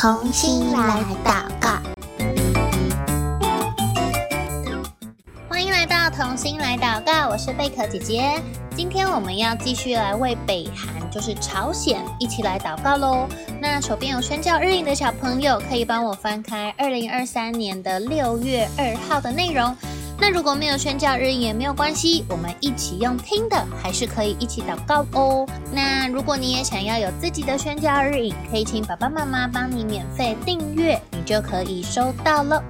同心来祷告，欢迎来到同心来祷告，我是贝壳姐姐。今天我们要继续来为北韩，就是朝鲜，一起来祷告喽。那手边有宣教日影的小朋友，可以帮我翻开二零二三年的六月二号的内容。那如果没有宣教日也没有关系，我们一起用听的，还是可以一起祷告哦。那如果你也想要有自己的宣教日影，可以请爸爸妈妈帮你免费订阅，你就可以收到了。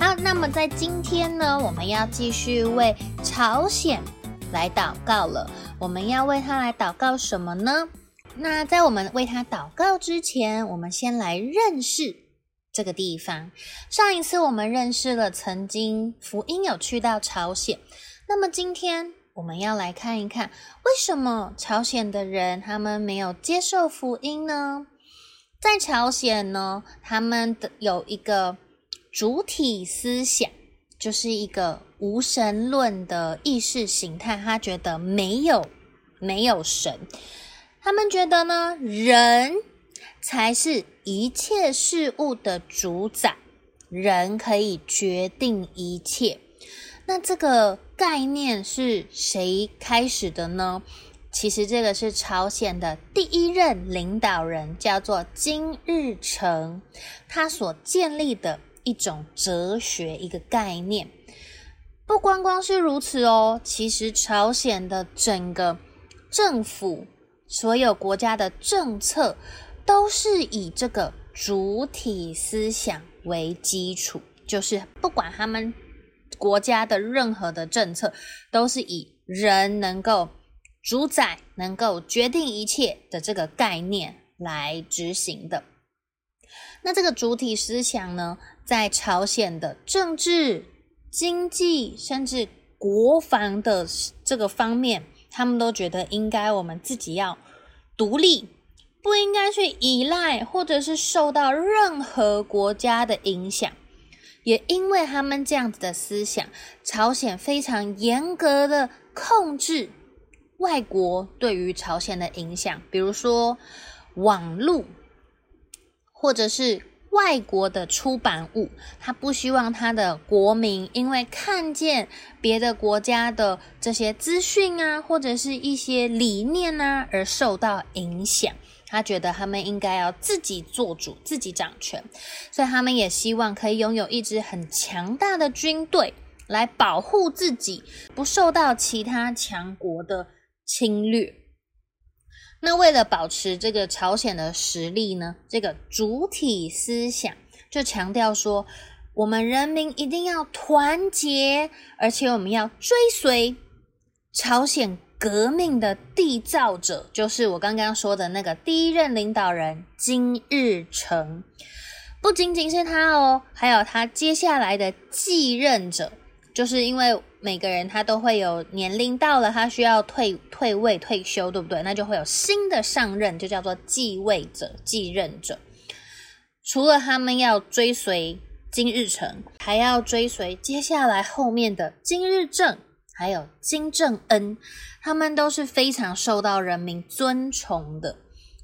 好，那么在今天呢，我们要继续为朝鲜来祷告了。我们要为他来祷告什么呢？那在我们为他祷告之前，我们先来认识。这个地方，上一次我们认识了曾经福音有去到朝鲜，那么今天我们要来看一看，为什么朝鲜的人他们没有接受福音呢？在朝鲜呢，他们的有一个主体思想，就是一个无神论的意识形态，他觉得没有没有神，他们觉得呢，人才是。一切事物的主宰，人可以决定一切。那这个概念是谁开始的呢？其实这个是朝鲜的第一任领导人，叫做金日成，他所建立的一种哲学，一个概念。不光光是如此哦，其实朝鲜的整个政府，所有国家的政策。都是以这个主体思想为基础，就是不管他们国家的任何的政策，都是以人能够主宰、能够决定一切的这个概念来执行的。那这个主体思想呢，在朝鲜的政治、经济，甚至国防的这个方面，他们都觉得应该我们自己要独立。不应该去依赖，或者是受到任何国家的影响。也因为他们这样子的思想，朝鲜非常严格的控制外国对于朝鲜的影响，比如说网络，或者是外国的出版物，他不希望他的国民因为看见别的国家的这些资讯啊，或者是一些理念啊，而受到影响。他觉得他们应该要自己做主，自己掌权，所以他们也希望可以拥有一支很强大的军队来保护自己，不受到其他强国的侵略。那为了保持这个朝鲜的实力呢，这个主体思想就强调说，我们人民一定要团结，而且我们要追随朝鲜。革命的缔造者就是我刚刚说的那个第一任领导人金日成，不仅仅是他哦，还有他接下来的继任者，就是因为每个人他都会有年龄到了，他需要退退位退休，对不对？那就会有新的上任，就叫做继位者、继任者。除了他们要追随金日成，还要追随接下来后面的金日正。还有金正恩，他们都是非常受到人民尊崇的。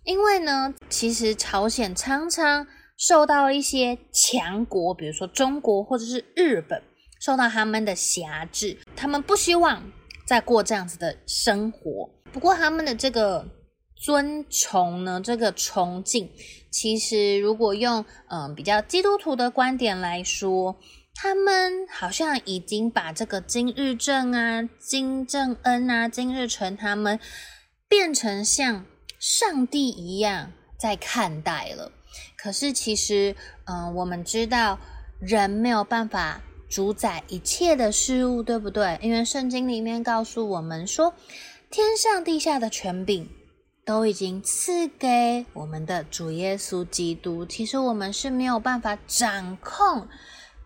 因为呢，其实朝鲜常常受到一些强国，比如说中国或者是日本，受到他们的辖制，他们不希望再过这样子的生活。不过，他们的这个尊崇呢，这个崇敬，其实如果用嗯、比较基督徒的观点来说。他们好像已经把这个金日正啊、金正恩啊、金日成他们变成像上帝一样在看待了。可是其实，嗯、我们知道人没有办法主宰一切的事物，对不对？因为圣经里面告诉我们说，天上地下的权柄都已经赐给我们的主耶稣基督。其实我们是没有办法掌控。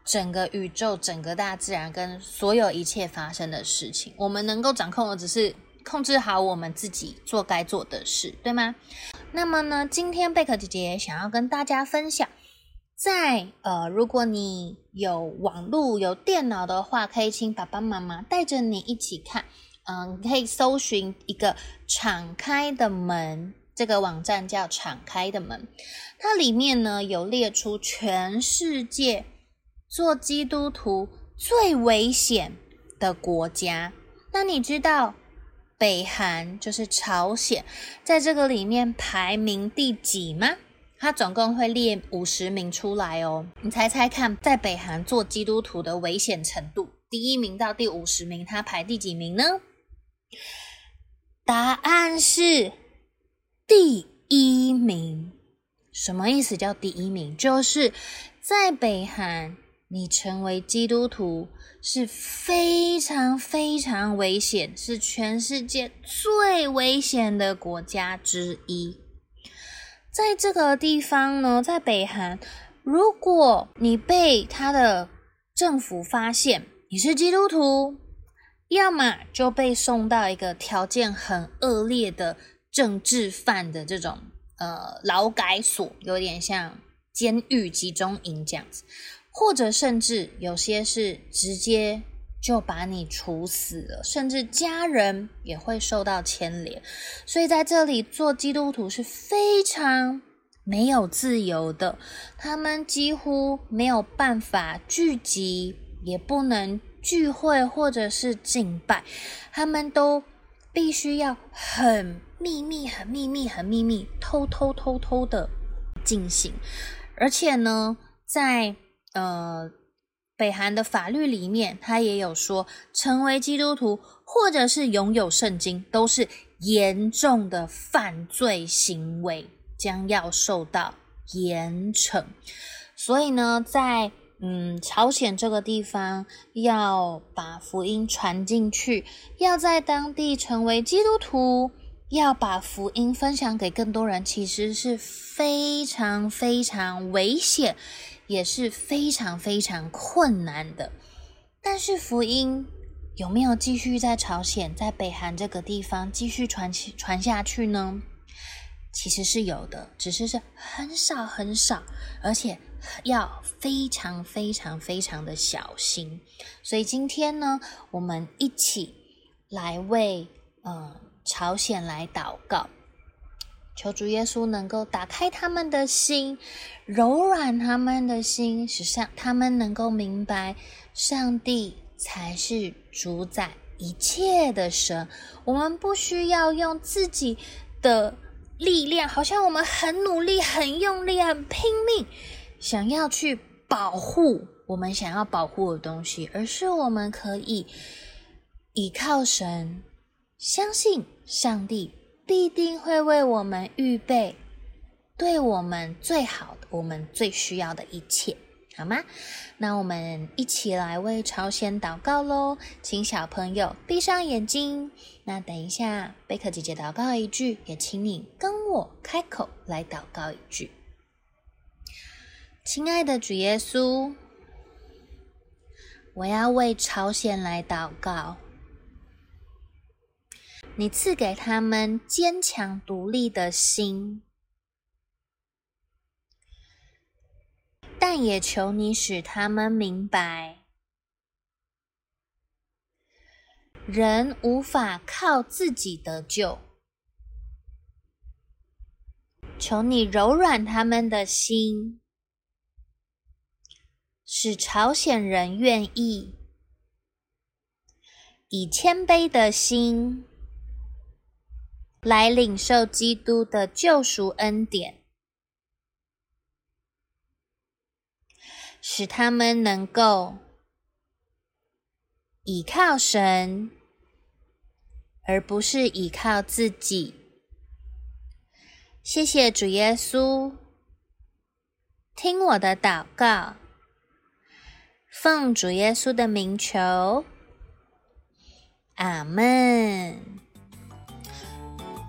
整个宇宙、整个大自然跟所有一切发生的事情，我们能够掌控的只是控制好我们自己做该做的事，对吗？那么呢，今天贝壳姐姐想要跟大家分享，在呃，如果你有网络、有电脑的话，可以请爸爸妈妈带着你一起看，嗯、可以搜寻一个敞开的门这个网站叫“敞开的门”，它里面呢有列出全世界做基督徒最危险的国家。那你知道北韩就是朝鲜，在这个里面排名第几吗？它总共会列五十名出来哦，你猜猜看，在北韩做基督徒的危险程度，第一名到第五十名，它排第几名呢？答案是第一名。什么意思叫第一名？就是在北韩，你成为基督徒是非常非常危险，是全世界最危险的国家之一。在这个地方呢，在北韩，如果你被他的政府发现你是基督徒，要么就被送到一个条件很恶劣的政治犯的这种呃劳改所，有点像监狱集中营这样子，或者甚至有些是直接。就把你处死了，甚至家人也会受到牵连。所以在这里做基督徒是非常没有自由的，他们几乎没有办法聚集，也不能聚会或者是敬拜，他们都必须要很秘密、很秘密、很秘密，偷偷偷偷的进行。而且呢，在呃。北韩的法律里面，他也有说，成为基督徒或者是拥有圣经，都是严重的犯罪行为，将要受到严惩。所以呢，在嗯朝鲜这个地方，要把福音传进去，要在当地成为基督徒，要把福音分享给更多人，其实是非常非常危险。也是非常非常困难的，但是福音有没有继续在朝鲜、在北韩这个地方继续传传下去呢？其实是有的，只是是很少很少，而且要非常非常非常的小心。所以今天呢，我们一起来为呃朝鲜来祷告。求主耶稣能够打开他们的心，柔软他们的心，使上他们能够明白，上帝才是主宰一切的神。我们不需要用自己的力量，好像我们很努力、很用力、很拼命，想要去保护我们想要保护的东西，而是我们可以依靠神，相信上帝。必定会为我们预备对我们最好的、我们最需要的一切，好吗？那我们一起来为朝鲜祷告喽，请小朋友闭上眼睛。那等一下，贝克姐姐祷告一句，也请你跟我开口来祷告一句。亲爱的主耶稣，我要为朝鲜来祷告。你赐给他们坚强独立的心，但也求你使他们明白，人无法靠自己得救。求你柔软他们的心，使朝鲜人愿意以谦卑的心。来领受基督的救赎恩典，使他们能够倚靠神，而不是倚靠自己。谢谢主耶稣，听我的祷告，奉主耶稣的名求，阿门。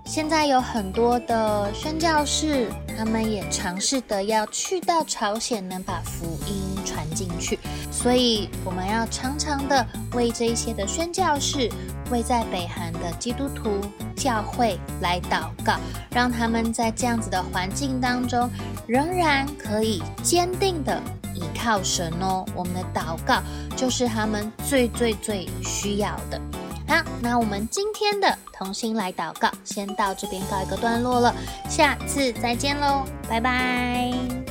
现在有很多的宣教士，他们也尝试的要去到朝鲜，能把福音传进去。所以我们要常常的为这一些的宣教士，为在北韩的基督徒教会来祷告，让他们在这样子的环境当中，仍然可以坚定的依靠神哦。我们的祷告就是他们最最最需要的。好，那我们今天的同心来祷告，先到这边告一个段落了，下次再见喽，拜拜。